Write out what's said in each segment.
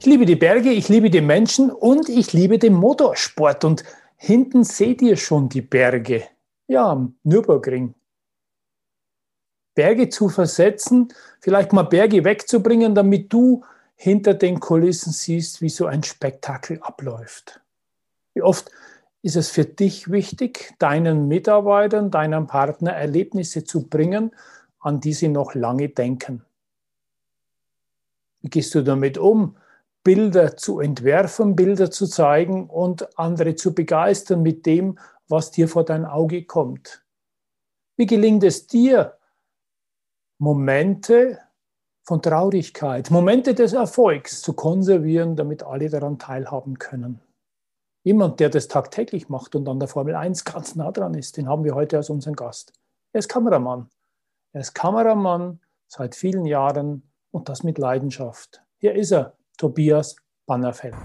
Ich liebe die Berge, ich liebe die Menschen und ich liebe den Motorsport. Und hinten seht ihr schon die Berge. Ja, am Nürburgring. Berge zu versetzen, vielleicht mal Berge wegzubringen, damit du hinter den Kulissen siehst, wie so ein Spektakel abläuft. Wie oft ist es für dich wichtig, deinen Mitarbeitern, deinem Partner Erlebnisse zu bringen, an die sie noch lange denken? Wie gehst du damit um, Bilder zu entwerfen, Bilder zu zeigen und andere zu begeistern mit dem, was dir vor dein Auge kommt? Wie gelingt es dir, Momente von Traurigkeit, Momente des Erfolgs zu konservieren, damit alle daran teilhaben können? Jemand, der das tagtäglich macht und an der Formel 1 ganz nah dran ist, den haben wir heute als unseren Gast. Er ist Kameramann. Er ist Kameramann seit vielen Jahren und das mit Leidenschaft. Hier ist er, Tobias Bannerfeld.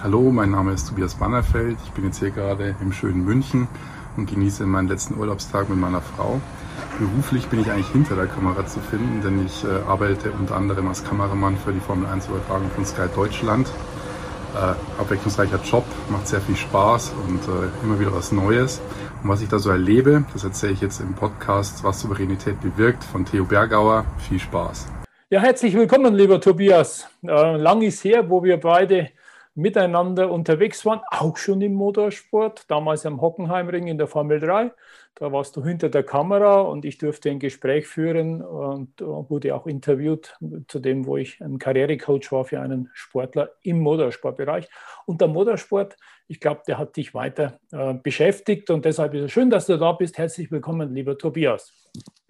Hallo, mein Name ist Tobias Bannerfeld. Ich bin jetzt hier gerade im schönen München und genieße meinen letzten Urlaubstag mit meiner Frau. Beruflich bin ich eigentlich hinter der Kamera zu finden, denn ich äh, arbeite unter anderem als Kameramann für die Formel 1 Übertragung von Sky Deutschland äh, abwechslungsreicher Job, macht sehr viel Spaß und äh, immer wieder was Neues. Und was ich da so erlebe, das erzähle ich jetzt im Podcast, was Souveränität bewirkt von Theo Bergauer. Viel Spaß. Ja, herzlich willkommen, lieber Tobias. Äh, lang ist her, wo wir beide miteinander unterwegs waren, auch schon im Motorsport, damals am Hockenheimring in der Formel 3. Da warst du hinter der Kamera und ich durfte ein Gespräch führen und wurde auch interviewt zu dem, wo ich ein Karrierecoach war für einen Sportler im Motorsportbereich. Und der Motorsport, ich glaube, der hat dich weiter äh, beschäftigt und deshalb ist es schön, dass du da bist. Herzlich willkommen, lieber Tobias.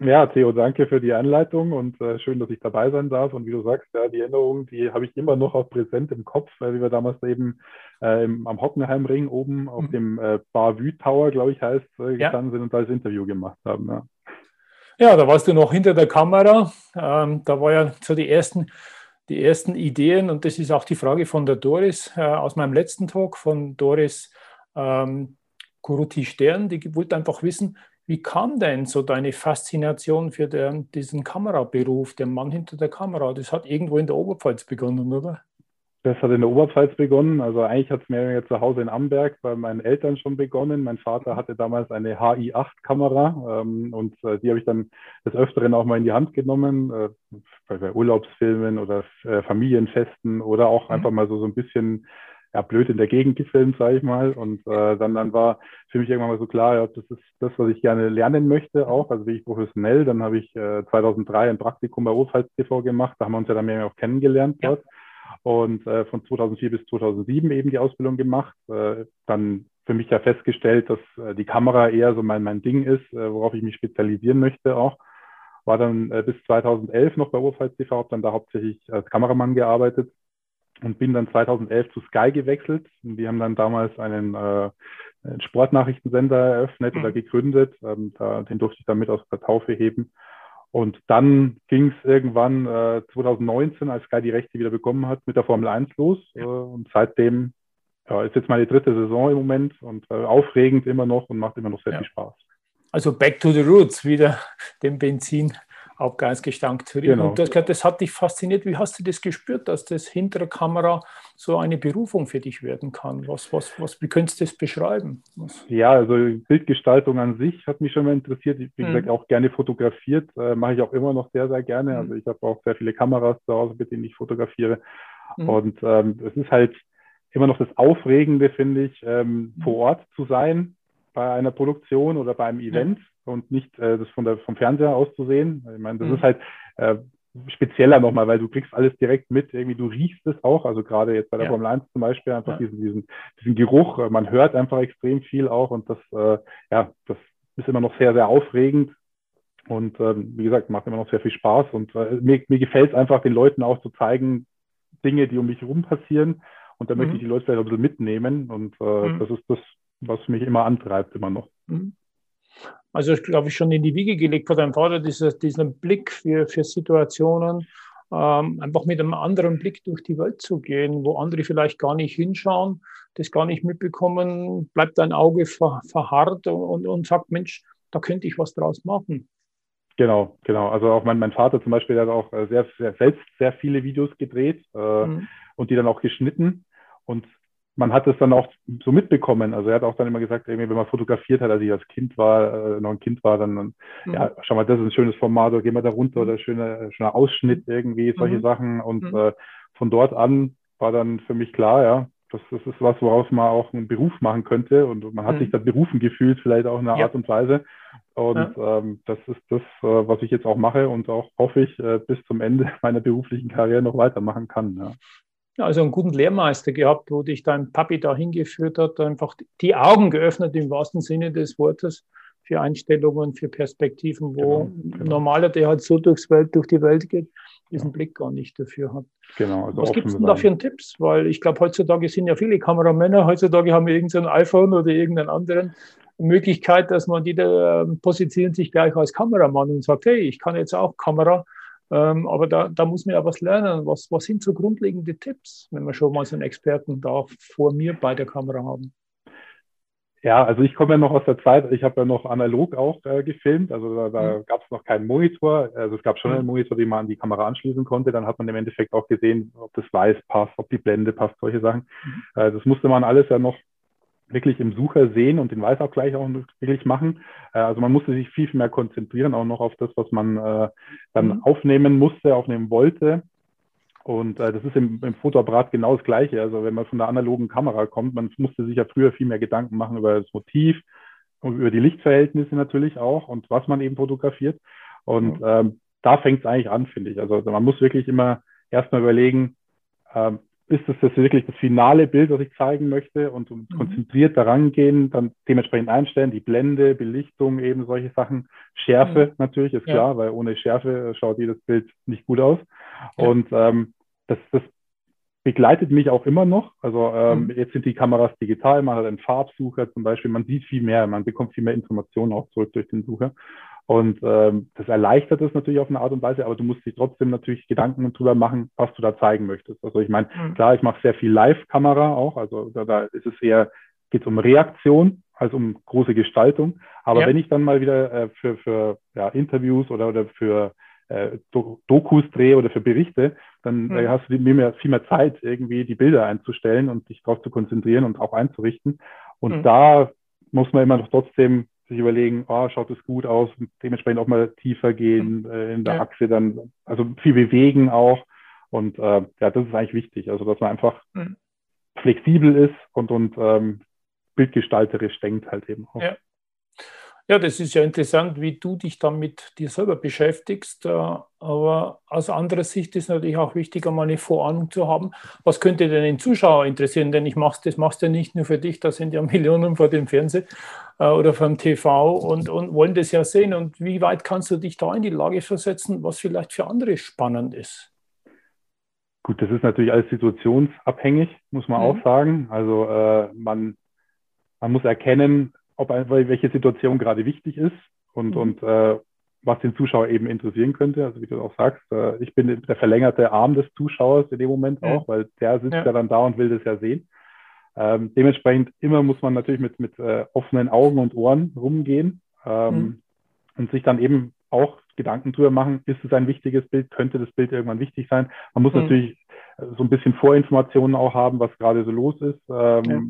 Ja, Theo, danke für die Einleitung und äh, schön, dass ich dabei sein darf. Und wie du sagst, ja, die Erinnerungen, die habe ich immer noch auch präsent im Kopf, weil wir damals eben äh, im, am Hockenheimring oben auf mhm. dem äh, Bar Vue Tower, glaube ich, heißt, äh, gestanden ja. sind und da das Interview gemacht haben. Ja. ja. da warst du noch hinter der Kamera. Ähm, da war ja so die ersten, die ersten Ideen und das ist auch die Frage von der Doris äh, aus meinem letzten Talk von Doris ähm, Kuruti Stern. Die wollte einfach wissen, wie kam denn so deine Faszination für den, diesen Kameraberuf, der Mann hinter der Kamera? Das hat irgendwo in der Oberpfalz begonnen, oder? Das hat in der Oberpfalz begonnen. Also eigentlich hat es mir jetzt zu Hause in Amberg bei meinen Eltern schon begonnen. Mein Vater hatte damals eine HI8-Kamera ähm, und äh, die habe ich dann des Öfteren auch mal in die Hand genommen, äh, bei, Urlaubsfilmen oder äh, Familienfesten oder auch mhm. einfach mal so, so ein bisschen ja, blöd in der Gegend gefilmt, sage ich mal. Und äh, dann, dann war für mich irgendwann mal so klar, ja, das ist das, was ich gerne lernen möchte auch, also wirklich professionell. Dann habe ich äh, 2003 ein Praktikum bei Oberpfalz TV gemacht, da haben wir uns ja dann mehr auch kennengelernt dort. Ja. Und äh, von 2004 bis 2007 eben die Ausbildung gemacht. Äh, dann für mich ja festgestellt, dass äh, die Kamera eher so mein, mein Ding ist, äh, worauf ich mich spezialisieren möchte auch. War dann äh, bis 2011 noch bei Oberpfalz TV, habe dann da hauptsächlich als Kameramann gearbeitet und bin dann 2011 zu Sky gewechselt. Und die haben dann damals einen, äh, einen Sportnachrichtensender eröffnet oder mhm. gegründet. Ähm, da, den durfte ich dann mit aus der Taufe heben. Und dann ging es irgendwann äh, 2019, als Sky die Rechte wieder bekommen hat, mit der Formel 1 los. Äh, und seitdem ja, ist jetzt meine dritte Saison im Moment und äh, aufregend immer noch und macht immer noch sehr ja. viel Spaß. Also back to the roots, wieder dem Benzin Zurück. Genau. Und das, das, hat dich fasziniert. Wie hast du das gespürt, dass das hinter der Kamera so eine Berufung für dich werden kann? Was, was, was, wie könntest du das beschreiben? Was? Ja, also Bildgestaltung an sich hat mich schon mal interessiert. Ich, wie mhm. gesagt, auch gerne fotografiert. Äh, mache ich auch immer noch sehr, sehr gerne. Mhm. Also ich habe auch sehr viele Kameras zu Hause, mit denen ich fotografiere. Mhm. Und ähm, es ist halt immer noch das Aufregende, finde ich, ähm, vor Ort zu sein bei einer Produktion oder bei einem Event und nicht äh, das von der, vom Fernseher aus zu sehen. Ich meine, das mhm. ist halt äh, spezieller nochmal, weil du kriegst alles direkt mit, irgendwie du riechst es auch, also gerade jetzt bei der ja. Formel 1 zum Beispiel einfach ja. diesen, diesen, diesen Geruch, äh, man hört einfach extrem viel auch und das, äh, ja, das ist immer noch sehr, sehr aufregend und ähm, wie gesagt, macht immer noch sehr viel Spaß und äh, mir, mir gefällt es einfach, den Leuten auch zu zeigen, Dinge, die um mich herum passieren und da mhm. möchte ich die Leute vielleicht ein bisschen mitnehmen und äh, mhm. das ist das, was mich immer antreibt, immer noch. Mhm. Also, glaube ich, schon in die Wiege gelegt von deinem Vater, dieser, diesen Blick für, für Situationen, ähm, einfach mit einem anderen Blick durch die Welt zu gehen, wo andere vielleicht gar nicht hinschauen, das gar nicht mitbekommen, bleibt dein Auge ver, verharrt und, und sagt, Mensch, da könnte ich was draus machen. Genau, genau. Also auch mein, mein Vater zum Beispiel hat auch äh, sehr, sehr, selbst sehr viele Videos gedreht äh, mhm. und die dann auch geschnitten. Und man hat es dann auch so mitbekommen. Also er hat auch dann immer gesagt, wenn man fotografiert hat, als ich als Kind war, äh, noch ein Kind war, dann, dann mhm. ja, schau mal, das ist ein schönes Format, oder gehen wir da runter oder schöner, schöner Ausschnitt irgendwie, solche mhm. Sachen. Und mhm. äh, von dort an war dann für mich klar, ja, das, das ist was, woraus man auch einen Beruf machen könnte. Und man hat sich mhm. da berufen gefühlt, vielleicht auch in einer ja. Art und Weise. Und ja. ähm, das ist das, äh, was ich jetzt auch mache und auch hoffe ich äh, bis zum Ende meiner beruflichen Karriere noch weitermachen kann. Ja also einen guten Lehrmeister gehabt, wo dich dein Papi da hingeführt hat, einfach die Augen geöffnet im wahrsten Sinne des Wortes für Einstellungen, für Perspektiven, wo genau, genau. normaler, der halt so durchs Welt, durch die Welt geht, diesen ja. Blick gar nicht dafür hat. Genau, also Was gibt es denn da für Tipps? Weil ich glaube, heutzutage sind ja viele Kameramänner, heutzutage haben wir irgendein iPhone oder irgendeinen anderen Möglichkeit, dass man die da, ähm, positionieren sich gleich als Kameramann und sagt, hey, ich kann jetzt auch Kamera ähm, aber da, da muss man ja was lernen. Was, was sind so grundlegende Tipps, wenn wir schon mal so einen Experten da vor mir bei der Kamera haben? Ja, also ich komme ja noch aus der Zeit, ich habe ja noch analog auch äh, gefilmt, also da, da mhm. gab es noch keinen Monitor, also es gab schon einen mhm. Monitor, den man an die Kamera anschließen konnte, dann hat man im Endeffekt auch gesehen, ob das Weiß passt, ob die Blende passt, solche Sachen. Mhm. Äh, das musste man alles ja noch wirklich im Sucher sehen und den Weißabgleich auch wirklich machen. Äh, also man musste sich viel, viel mehr konzentrieren, auch noch auf das, was man äh, dann mhm. aufnehmen musste, aufnehmen wollte. Und äh, das ist im, im Fotoapparat genau das Gleiche. Also wenn man von der analogen Kamera kommt, man musste sich ja früher viel mehr Gedanken machen über das Motiv und über die Lichtverhältnisse natürlich auch und was man eben fotografiert. Und ähm, da fängt es eigentlich an, finde ich. Also man muss wirklich immer erstmal überlegen, ähm, ist das, das wirklich das finale Bild, was ich zeigen möchte und, und mhm. konzentriert daran gehen, dann dementsprechend einstellen, die Blende, Belichtung, eben solche Sachen. Schärfe mhm. natürlich, ist ja. klar, weil ohne Schärfe schaut jedes Bild nicht gut aus. Ja. Und ähm, das, das begleitet mich auch immer noch. Also ähm, mhm. jetzt sind die Kameras digital, man hat einen Farbsucher zum Beispiel, man sieht viel mehr, man bekommt viel mehr Informationen auch zurück durch den Sucher. Und ähm, das erleichtert es natürlich auf eine Art und Weise, aber du musst dich trotzdem natürlich Gedanken drüber machen, was du da zeigen möchtest. Also ich meine, mhm. klar, ich mache sehr viel Live-Kamera auch, also da, da ist es eher, geht es um Reaktion als um große Gestaltung. Aber ja. wenn ich dann mal wieder äh, für, für ja, Interviews oder, oder für äh, Dokus drehe oder für Berichte, dann mhm. äh, hast du viel mehr, viel mehr Zeit, irgendwie die Bilder einzustellen und dich darauf zu konzentrieren und auch einzurichten. Und mhm. da muss man immer noch trotzdem sich überlegen, oh, schaut es gut aus, dementsprechend auch mal tiefer gehen äh, in der ja. Achse, dann also viel bewegen auch. Und äh, ja, das ist eigentlich wichtig, also dass man einfach mhm. flexibel ist und, und ähm, bildgestalterisch denkt halt eben auch. Ja. Ja, das ist ja interessant, wie du dich dann mit dir selber beschäftigst. Äh, aber aus anderer Sicht ist natürlich auch wichtig, einmal eine Vorahnung zu haben. Was könnte denn den Zuschauer interessieren? Denn ich mach's, das machst du ja nicht nur für dich, da sind ja Millionen vor dem Fernseher äh, oder vom TV und, und wollen das ja sehen. Und wie weit kannst du dich da in die Lage versetzen, was vielleicht für andere spannend ist? Gut, das ist natürlich alles situationsabhängig, muss man mhm. auch sagen. Also äh, man, man muss erkennen, ob welche Situation gerade wichtig ist und, mhm. und äh, was den Zuschauer eben interessieren könnte. Also wie du auch sagst, äh, ich bin der verlängerte Arm des Zuschauers in dem Moment auch, weil der sitzt ja. ja dann da und will das ja sehen. Ähm, dementsprechend immer muss man natürlich mit, mit äh, offenen Augen und Ohren rumgehen ähm, mhm. und sich dann eben auch Gedanken drüber machen, ist es ein wichtiges Bild, könnte das Bild irgendwann wichtig sein. Man muss mhm. natürlich so ein bisschen Vorinformationen auch haben, was gerade so los ist. Ähm, ja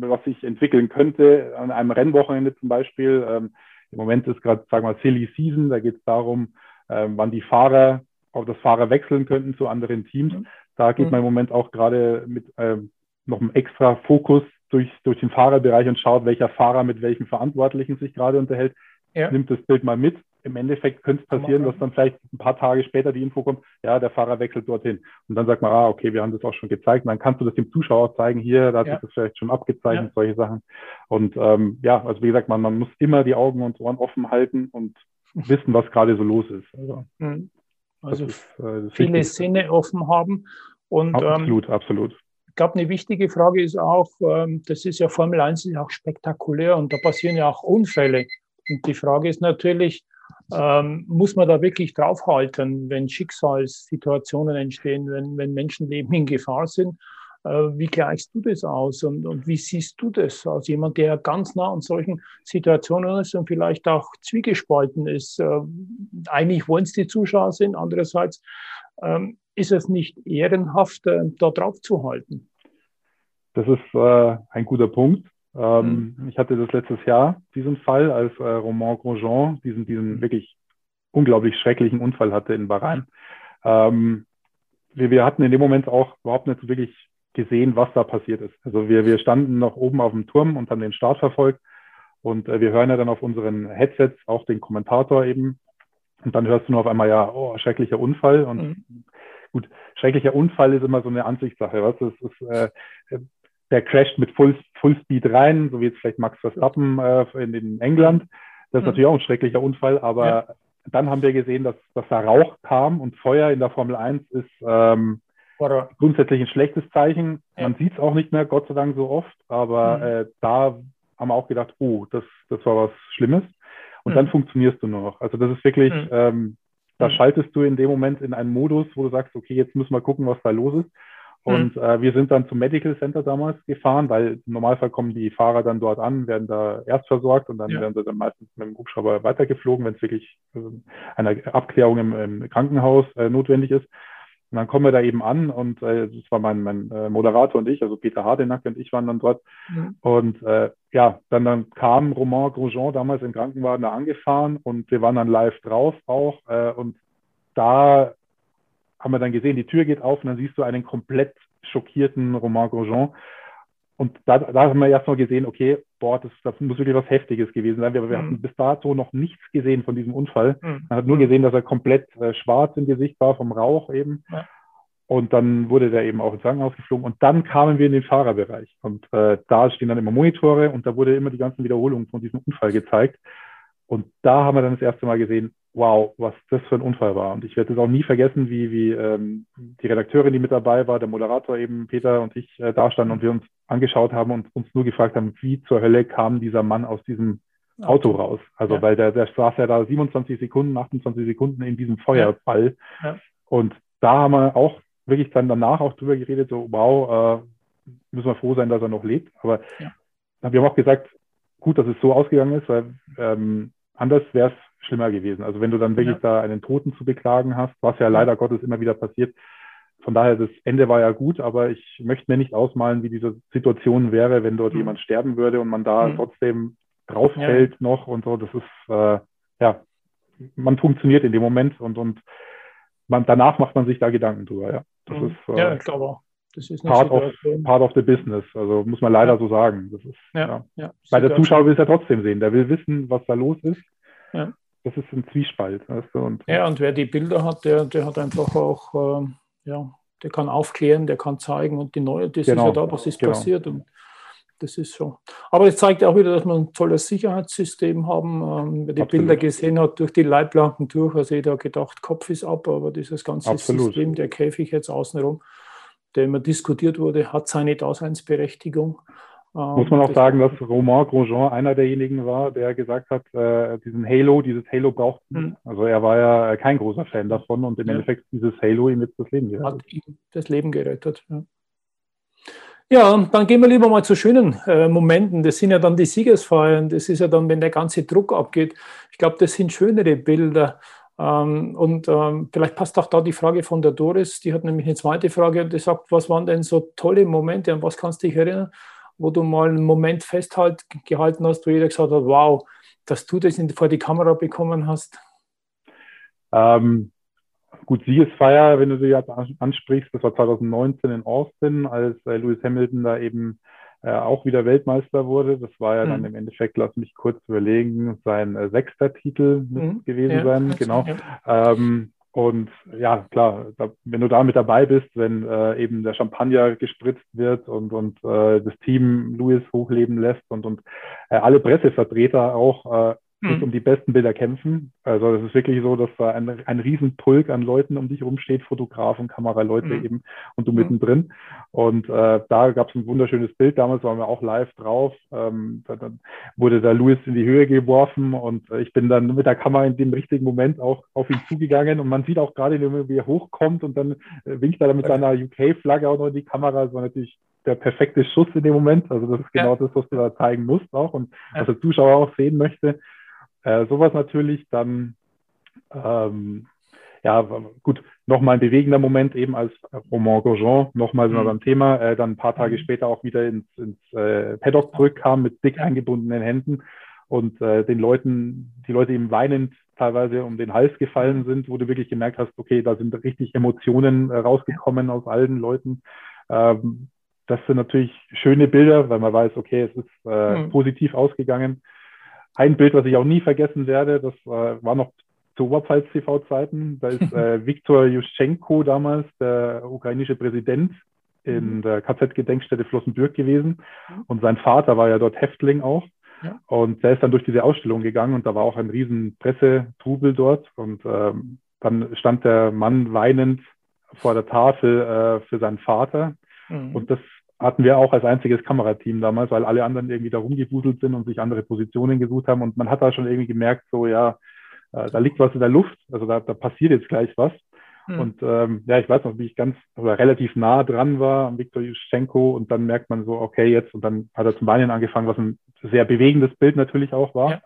was sich entwickeln könnte an einem Rennwochenende zum Beispiel. Ähm, Im Moment ist gerade, sagen wir mal, Silly Season. Da geht es darum, ähm, wann die Fahrer, ob das Fahrer wechseln könnten zu anderen Teams. Mhm. Da geht mhm. man im Moment auch gerade mit ähm, noch einem extra Fokus durch, durch den Fahrerbereich und schaut, welcher Fahrer mit welchem Verantwortlichen sich gerade unterhält. Ja. Nimmt das Bild mal mit im Endeffekt könnte es passieren, dass dann vielleicht ein paar Tage später die Info kommt, ja, der Fahrer wechselt dorthin. Und dann sagt man, ah, okay, wir haben das auch schon gezeigt. Und dann kannst du das dem Zuschauer zeigen, hier, da hat ja. sich das vielleicht schon abgezeichnet, ja. solche Sachen. Und ähm, ja, also wie gesagt, man, man muss immer die Augen und Ohren offen halten und wissen, was gerade so los ist. Also, mhm. also ist, äh, viele Sinne offen haben. Und, absolut, ähm, absolut. glaube, eine wichtige Frage ist auch, ähm, das ist ja Formel 1 ist auch spektakulär und da passieren ja auch Unfälle. Und die Frage ist natürlich, ähm, muss man da wirklich draufhalten, wenn Schicksalssituationen entstehen, wenn, wenn Menschenleben in Gefahr sind? Äh, wie gleichst du das aus und, und wie siehst du das als jemand, der ganz nah an solchen Situationen ist und vielleicht auch zwiegespalten ist? Äh, eigentlich wollen es die Zuschauer sind, andererseits ähm, ist es nicht ehrenhaft, äh, da drauf zu halten? Das ist äh, ein guter Punkt. Ähm, mhm. Ich hatte das letztes Jahr, diesen Fall, als äh, Roman Grosjean diesen, diesen mhm. wirklich unglaublich schrecklichen Unfall hatte in Bahrain. Ähm, wir, wir hatten in dem Moment auch überhaupt nicht wirklich gesehen, was da passiert ist. Also wir, wir standen noch oben auf dem Turm und haben den Start verfolgt und äh, wir hören ja dann auf unseren Headsets auch den Kommentator eben und dann hörst du nur auf einmal ja, oh, schrecklicher Unfall und mhm. gut, schrecklicher Unfall ist immer so eine Ansichtssache, was? Das ist, äh, der crasht mit Full, Full Speed rein, so wie jetzt vielleicht Max Verstappen äh, in, in England. Das ist mhm. natürlich auch ein schrecklicher Unfall, aber ja. dann haben wir gesehen, dass, dass da Rauch kam und Feuer in der Formel 1 ist ähm, grundsätzlich ein schlechtes Zeichen. Ja. Man sieht es auch nicht mehr, Gott sei Dank, so oft. Aber mhm. äh, da haben wir auch gedacht, oh, das, das war was Schlimmes. Und mhm. dann funktionierst du nur noch. Also das ist wirklich, mhm. ähm, da mhm. schaltest du in dem Moment in einen Modus, wo du sagst, okay, jetzt müssen wir gucken, was da los ist. Mhm. Und äh, wir sind dann zum Medical Center damals gefahren, weil im Normalfall kommen die Fahrer dann dort an, werden da erst versorgt und dann ja. werden sie dann meistens mit dem Hubschrauber weitergeflogen, wenn es wirklich äh, eine Abklärung im, im Krankenhaus äh, notwendig ist. Und dann kommen wir da eben an und äh, das war mein, mein äh, Moderator und ich, also Peter Hardenack und ich waren dann dort. Mhm. Und äh, ja, dann, dann kam Romain Grosjean damals im Krankenwagen da angefahren und wir waren dann live drauf auch. Äh, und da haben wir dann gesehen, die Tür geht auf und dann siehst du einen komplett schockierten Romain Grosjean. Und da, da haben wir erstmal gesehen, okay, boah, das, das muss wirklich was Heftiges gewesen sein. Wir, wir mhm. hatten bis dato noch nichts gesehen von diesem Unfall. Mhm. Man hat nur gesehen, dass er komplett äh, schwarz im Gesicht war vom Rauch eben. Ja. Und dann wurde der eben auch ins Krankenhaus geflogen. Und dann kamen wir in den Fahrerbereich. Und äh, da stehen dann immer Monitore und da wurde immer die ganzen Wiederholungen von diesem Unfall gezeigt. Und da haben wir dann das erste Mal gesehen, wow, was das für ein Unfall war. Und ich werde es auch nie vergessen, wie, wie ähm, die Redakteurin, die mit dabei war, der Moderator eben, Peter und ich äh, da standen und wir uns angeschaut haben und uns nur gefragt haben, wie zur Hölle kam dieser Mann aus diesem Auto raus. Also ja. weil der, der saß ja da 27 Sekunden, 28 Sekunden in diesem Feuerball. Ja. Ja. Und da haben wir auch wirklich dann danach auch drüber geredet, so wow, äh, müssen wir froh sein, dass er noch lebt. Aber wir haben auch gesagt, gut, dass es so ausgegangen ist, weil ähm, anders wäre es schlimmer gewesen. Also wenn du dann wirklich ja. da einen Toten zu beklagen hast, was ja leider Gottes immer wieder passiert. Von daher, das Ende war ja gut, aber ich möchte mir nicht ausmalen, wie diese Situation wäre, wenn dort mhm. jemand sterben würde und man da mhm. trotzdem drauffällt ja. noch und so. Das ist, äh, ja, man funktioniert in dem Moment und, und man, danach macht man sich da Gedanken drüber, ja. Das mhm. ist, äh, ja, ich glaube auch. Das ist part of, part of the business. Also muss man leider ja. so sagen. Das ist, ja, ja. ja. Weil der Zuschauer will es ja trotzdem sehen. Der will wissen, was da los ist. Ja. Das ist ein Zwiespalt. Weißt du? und, ja, und wer die Bilder hat, der, der hat einfach auch, äh, ja, der kann aufklären, der kann zeigen und die neue, das genau. ist ja da, was ist genau. passiert. Und das ist so. Aber es zeigt auch wieder, dass wir ein tolles Sicherheitssystem haben. Ähm, wer die Absolut. Bilder gesehen hat, durch die Leitplanken durch, also jeder gedacht, Kopf ist ab, aber dieses ganze Absolut. System, der Käfig jetzt außenrum, der immer diskutiert wurde, hat seine Daseinsberechtigung. Muss man auch sagen, dass Romain Grosjean einer derjenigen war, der gesagt hat, äh, diesen Halo, dieses Halo braucht. Mhm. Also er war ja kein großer Fan davon und im ja. Endeffekt dieses Halo ihm jetzt das Leben gerettet. Hat ihm das Leben gerettet. Ja. Ja, dann gehen wir lieber mal zu schönen äh, Momenten. Das sind ja dann die Siegesfeiern. Das ist ja dann, wenn der ganze Druck abgeht. Ich glaube, das sind schönere Bilder. Ähm, und ähm, vielleicht passt auch da die Frage von der Doris. Die hat nämlich eine zweite Frage die sagt, was waren denn so tolle Momente und was kannst du dich erinnern, wo du mal einen Moment festgehalten hast, wo jeder gesagt hat, wow, dass du das vor die Kamera bekommen hast? Ähm, gut, Siegesfeier, wenn du sie jetzt ansprichst, das war 2019 in Austin, als äh, Lewis Hamilton da eben äh, auch wieder Weltmeister wurde. Das war ja mhm. dann im Endeffekt, lass mich kurz überlegen, sein äh, sechster Titel mhm. gewesen ja, sein. Genau. Ja. Ähm, und ja, klar, wenn du da mit dabei bist, wenn äh, eben der Champagner gespritzt wird und, und äh, das Team Louis hochleben lässt und, und äh, alle Pressevertreter auch äh, mhm. um die besten Bilder kämpfen. Also es ist wirklich so, dass da ein, ein Riesenpulk an Leuten um dich rumsteht, Fotografen, Kameraleute mhm. eben und du mhm. mittendrin. Und äh, da gab es ein wunderschönes Bild. Damals waren wir auch live drauf. Ähm, da, dann wurde da Louis in die Höhe geworfen und äh, ich bin dann mit der Kamera in dem richtigen Moment auch auf ihn zugegangen und man sieht auch gerade, wie er hochkommt und dann äh, winkt er mit seiner UK-Flagge auch noch in die Kamera. Das war natürlich der perfekte Schuss in dem Moment. Also das ist genau ja. das, was du da zeigen musst auch und was der Zuschauer auch sehen möchte. Äh, sowas natürlich, dann ähm, ja, gut, nochmal ein bewegender Moment eben als Roman Gaujean, nochmal sind wir mhm. beim Thema, äh, dann ein paar Tage mhm. später auch wieder ins, ins äh, Paddock zurückkam mit dick eingebundenen Händen und äh, den Leuten, die Leute eben weinend teilweise um den Hals gefallen sind, wo du wirklich gemerkt hast, okay, da sind richtig Emotionen äh, rausgekommen aus allen Leuten. Ähm, das sind natürlich schöne Bilder, weil man weiß, okay, es ist äh, mhm. positiv ausgegangen. Ein Bild, was ich auch nie vergessen werde, das äh, war noch zu Oberpfalz-TV-Zeiten. Da ist äh, Viktor Juschenko damals, der ukrainische Präsident, in mhm. der KZ-Gedenkstätte Flossenbürg gewesen. Mhm. Und sein Vater war ja dort Häftling auch. Ja. Und der ist dann durch diese Ausstellung gegangen und da war auch ein riesen Pressetrubel dort. Und ähm, dann stand der Mann weinend vor der Tafel äh, für seinen Vater. Mhm. Und das hatten wir auch als einziges Kamerateam damals, weil alle anderen irgendwie da rumgewuselt sind und sich andere Positionen gesucht haben. Und man hat da schon irgendwie gemerkt, so ja, äh, da liegt was in der Luft, also da, da passiert jetzt gleich was. Mhm. Und ähm, ja, ich weiß noch, wie ich ganz oder relativ nah dran war am Viktor Juschenko und dann merkt man so, okay, jetzt und dann hat er zum Weinen angefangen, was ein sehr bewegendes Bild natürlich auch war.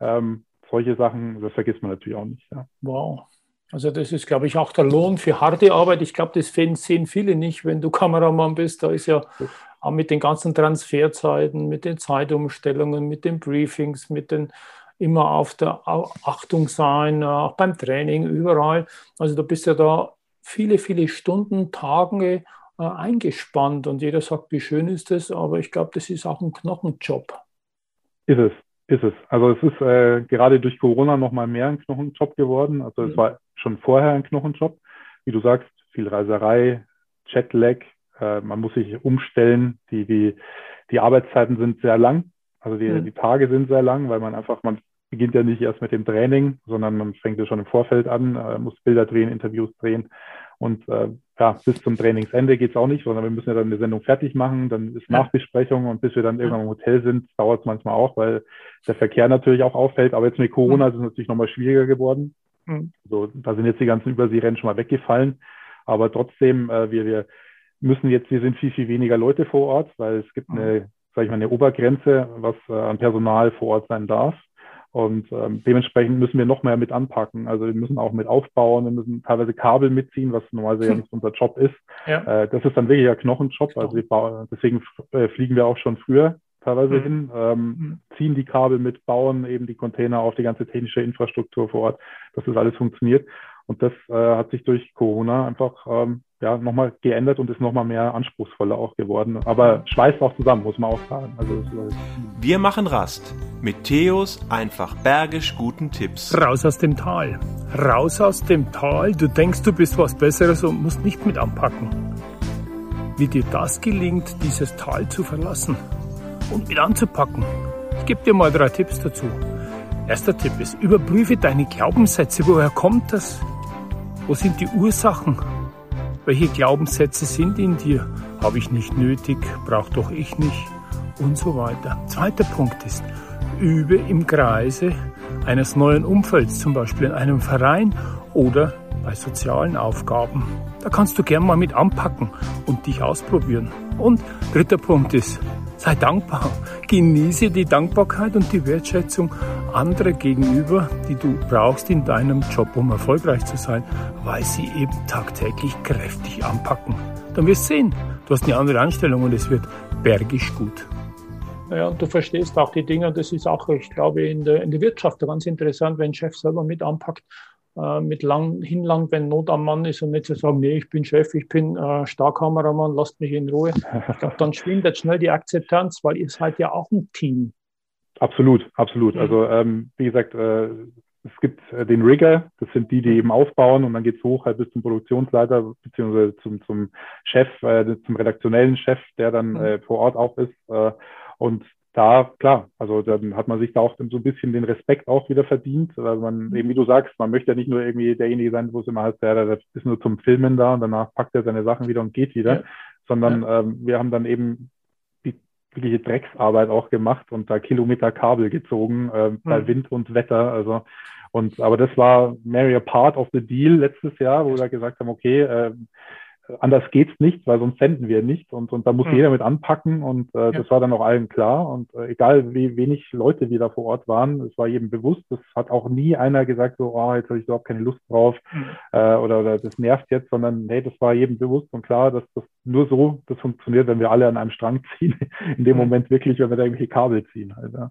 Ja. Ähm, solche Sachen, das vergisst man natürlich auch nicht. Ja. Wow. Also das ist, glaube ich, auch der Lohn für harte Arbeit. Ich glaube, das sehen viele nicht, wenn du Kameramann bist. Da ist ja auch mit den ganzen Transferzeiten, mit den Zeitumstellungen, mit den Briefings, mit den immer auf der Achtung sein, auch beim Training, überall. Also du bist ja da viele, viele Stunden, Tage äh, eingespannt und jeder sagt, wie schön ist das, aber ich glaube, das ist auch ein Knochenjob. Ist es, ist es. Also es ist äh, gerade durch Corona noch mal mehr ein Knochenjob geworden. Also es mhm. war schon vorher ein Knochenjob. Wie du sagst, viel Reiserei, Jetlag, äh, man muss sich umstellen. Die, die, die Arbeitszeiten sind sehr lang. Also die, mhm. die Tage sind sehr lang, weil man einfach, man beginnt ja nicht erst mit dem Training, sondern man fängt ja schon im Vorfeld an, äh, muss Bilder drehen, Interviews drehen. Und äh, ja, bis zum Trainingsende geht's auch nicht, sondern wir müssen ja dann eine Sendung fertig machen, dann ist Nachbesprechung und bis wir dann irgendwann im Hotel sind, dauert es manchmal auch, weil der Verkehr natürlich auch auffällt. Aber jetzt mit Corona mhm. ist es natürlich nochmal schwieriger geworden. Mhm. So, da sind jetzt die ganzen Überseerennen schon mal weggefallen. Aber trotzdem, äh, wir, wir müssen jetzt, wir sind viel, viel weniger Leute vor Ort, weil es gibt eine, sag ich mal, eine Obergrenze, was äh, an Personal vor Ort sein darf. Und ähm, dementsprechend müssen wir noch mehr mit anpacken. Also wir müssen auch mit aufbauen, wir müssen teilweise Kabel mitziehen, was normalerweise ja hm. nicht unser Job ist. Ja. Äh, das ist dann wirklich ein Knochenjob. Also wir bauen, deswegen äh, fliegen wir auch schon früher teilweise mhm. hin, ähm, mhm. ziehen die Kabel mit, bauen eben die Container auf die ganze technische Infrastruktur vor Ort, dass das alles funktioniert. Und das äh, hat sich durch Corona einfach ähm, ja, nochmal geändert und ist nochmal mehr anspruchsvoller auch geworden. Aber schweißt auch zusammen, muss man auch sagen. Also, Wir machen Rast mit Theos einfach bergisch guten Tipps. Raus aus dem Tal. Raus aus dem Tal. Du denkst, du bist was Besseres und musst nicht mit anpacken. Wie dir das gelingt, dieses Tal zu verlassen und mit anzupacken. Ich gebe dir mal drei Tipps dazu. Erster Tipp ist, überprüfe deine Glaubenssätze. Woher kommt das? Wo sind die Ursachen? Welche Glaubenssätze sind in dir? Habe ich nicht nötig? Brauch doch ich nicht? Und so weiter. Zweiter Punkt ist, übe im Kreise eines neuen Umfelds, zum Beispiel in einem Verein oder bei sozialen Aufgaben. Da kannst du gern mal mit anpacken und dich ausprobieren. Und dritter Punkt ist, sei dankbar. Genieße die Dankbarkeit und die Wertschätzung andere gegenüber, die du brauchst in deinem Job, um erfolgreich zu sein, weil sie eben tagtäglich kräftig anpacken. Dann wirst du sehen, du hast eine andere Einstellung und es wird bergisch gut. Ja, und du verstehst auch die Dinge. Das ist auch, ich glaube, in der, in der Wirtschaft ganz interessant, wenn ein Chef selber mit anpackt, äh, mit lang, hinlang, wenn Not am Mann ist und nicht zu sagen, nee, ich bin Chef, ich bin äh, Starkameramann, lasst mich in Ruhe. Ich glaube, dann schwindet schnell die Akzeptanz, weil ihr seid ja auch ein Team. Absolut, absolut. Mhm. Also ähm, wie gesagt, äh, es gibt äh, den Rigger, das sind die, die eben aufbauen und dann geht's hoch halt bis zum Produktionsleiter beziehungsweise zum, zum Chef, äh, zum redaktionellen Chef, der dann mhm. äh, vor Ort auch ist. Äh, und da, klar, also dann hat man sich da auch so ein bisschen den Respekt auch wieder verdient, weil man mhm. eben, wie du sagst, man möchte ja nicht nur irgendwie derjenige sein, wo es immer heißt, der, der ist nur zum Filmen da und danach packt er seine Sachen wieder und geht wieder, ja. sondern ja. Ähm, wir haben dann eben die wirkliche Drecksarbeit auch gemacht und da Kilometer Kabel gezogen äh, bei mhm. Wind und Wetter, also und aber das war Mary a part of the deal letztes Jahr, wo wir gesagt haben, okay, äh, anders geht's nicht, weil sonst senden wir nicht und, und da muss mhm. jeder mit anpacken und äh, ja. das war dann auch allen klar und äh, egal wie wenig Leute wir da vor Ort waren, es war jedem bewusst, das hat auch nie einer gesagt so, oh, jetzt habe ich überhaupt keine Lust drauf mhm. äh, oder, oder das nervt jetzt, sondern nee, das war jedem bewusst und klar, dass das nur so das funktioniert, wenn wir alle an einem Strang ziehen, in dem mhm. Moment wirklich, wenn wir da irgendwelche Kabel ziehen. Halt, ja.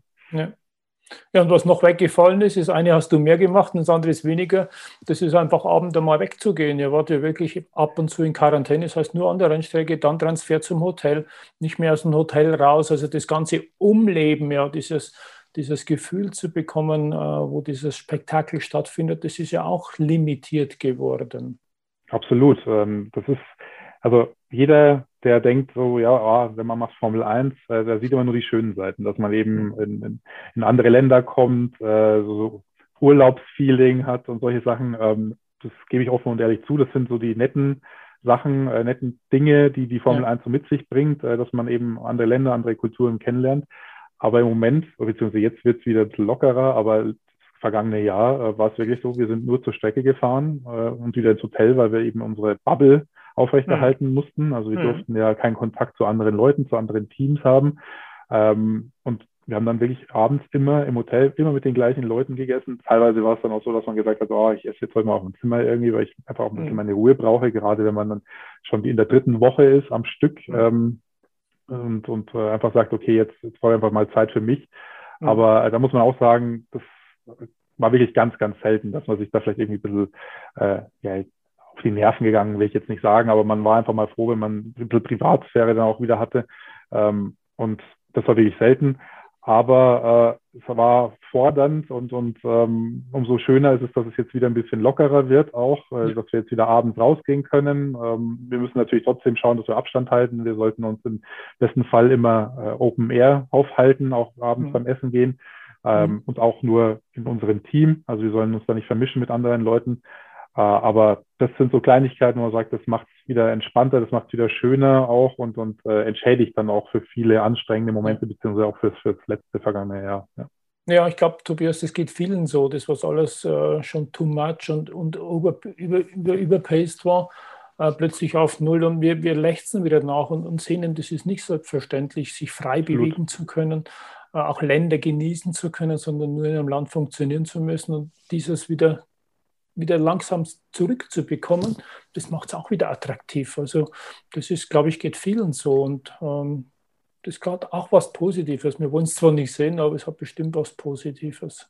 Ja. Und was noch weggefallen ist, ist eine hast du mehr gemacht und das andere ist weniger. Das ist einfach abends einmal wegzugehen. Ihr wart ja wirklich ab und zu in Quarantäne, das heißt nur an der Rennstrecke, dann Transfer zum Hotel, nicht mehr aus dem Hotel raus. Also das ganze Umleben, ja, dieses, dieses Gefühl zu bekommen, äh, wo dieses Spektakel stattfindet, das ist ja auch limitiert geworden. Absolut. Ähm, das ist, also jeder der denkt so, ja, oh, wenn man macht Formel 1, äh, da sieht immer nur die schönen Seiten, dass man eben mhm. in, in, in andere Länder kommt, äh, so Urlaubsfeeling hat und solche Sachen. Ähm, das gebe ich offen und ehrlich zu. Das sind so die netten Sachen, äh, netten Dinge, die die Formel ja. 1 so mit sich bringt, äh, dass man eben andere Länder, andere Kulturen kennenlernt. Aber im Moment, beziehungsweise jetzt wird es wieder ein bisschen lockerer, aber das vergangene Jahr äh, war es wirklich so, wir sind nur zur Strecke gefahren äh, und wieder ins Hotel, weil wir eben unsere Bubble aufrechterhalten mhm. mussten. Also wir mhm. durften ja keinen Kontakt zu anderen Leuten, zu anderen Teams haben. Ähm, und wir haben dann wirklich abends immer im Hotel immer mit den gleichen Leuten gegessen. Teilweise war es dann auch so, dass man gesagt hat, oh, ich esse jetzt heute mal auf dem Zimmer irgendwie, weil ich einfach auch ein bisschen mhm. meine Ruhe brauche, gerade wenn man dann schon in der dritten Woche ist am Stück mhm. ähm, und, und äh, einfach sagt, okay, jetzt, jetzt brauche ich einfach mal Zeit für mich. Mhm. Aber äh, da muss man auch sagen, das war wirklich ganz, ganz selten, dass man sich da vielleicht irgendwie ein bisschen äh, ja, auf die Nerven gegangen, will ich jetzt nicht sagen, aber man war einfach mal froh, wenn man ein bisschen Privatsphäre dann auch wieder hatte. Ähm, und das war wirklich selten. Aber äh, es war fordernd und, und ähm, umso schöner ist es, dass es jetzt wieder ein bisschen lockerer wird, auch, äh, dass wir jetzt wieder abends rausgehen können. Ähm, wir müssen natürlich trotzdem schauen, dass wir Abstand halten. Wir sollten uns im besten Fall immer äh, Open Air aufhalten, auch abends mhm. beim Essen gehen. Ähm, mhm. Und auch nur in unserem Team. Also wir sollen uns da nicht vermischen mit anderen Leuten. Äh, aber das sind so Kleinigkeiten, wo man sagt, das macht es wieder entspannter, das macht es wieder schöner auch und, und äh, entschädigt dann auch für viele anstrengende Momente, beziehungsweise auch fürs, fürs letzte vergangene Jahr. Ja. Ja, ich glaube, Tobias, das geht vielen so. Das, was alles äh, schon too much und, und über, über, über, überpaced war, äh, plötzlich auf Null. Und wir, wir lechzen wieder nach und, und sehen, das ist nicht selbstverständlich, sich frei Absolut. bewegen zu können, äh, auch Länder genießen zu können, sondern nur in einem Land funktionieren zu müssen und dieses wieder wieder langsam zurückzubekommen, das macht es auch wieder attraktiv. Also das ist, glaube ich, geht vielen so und ähm, das hat auch was Positives. Wir wollen es zwar nicht sehen, aber es hat bestimmt was Positives.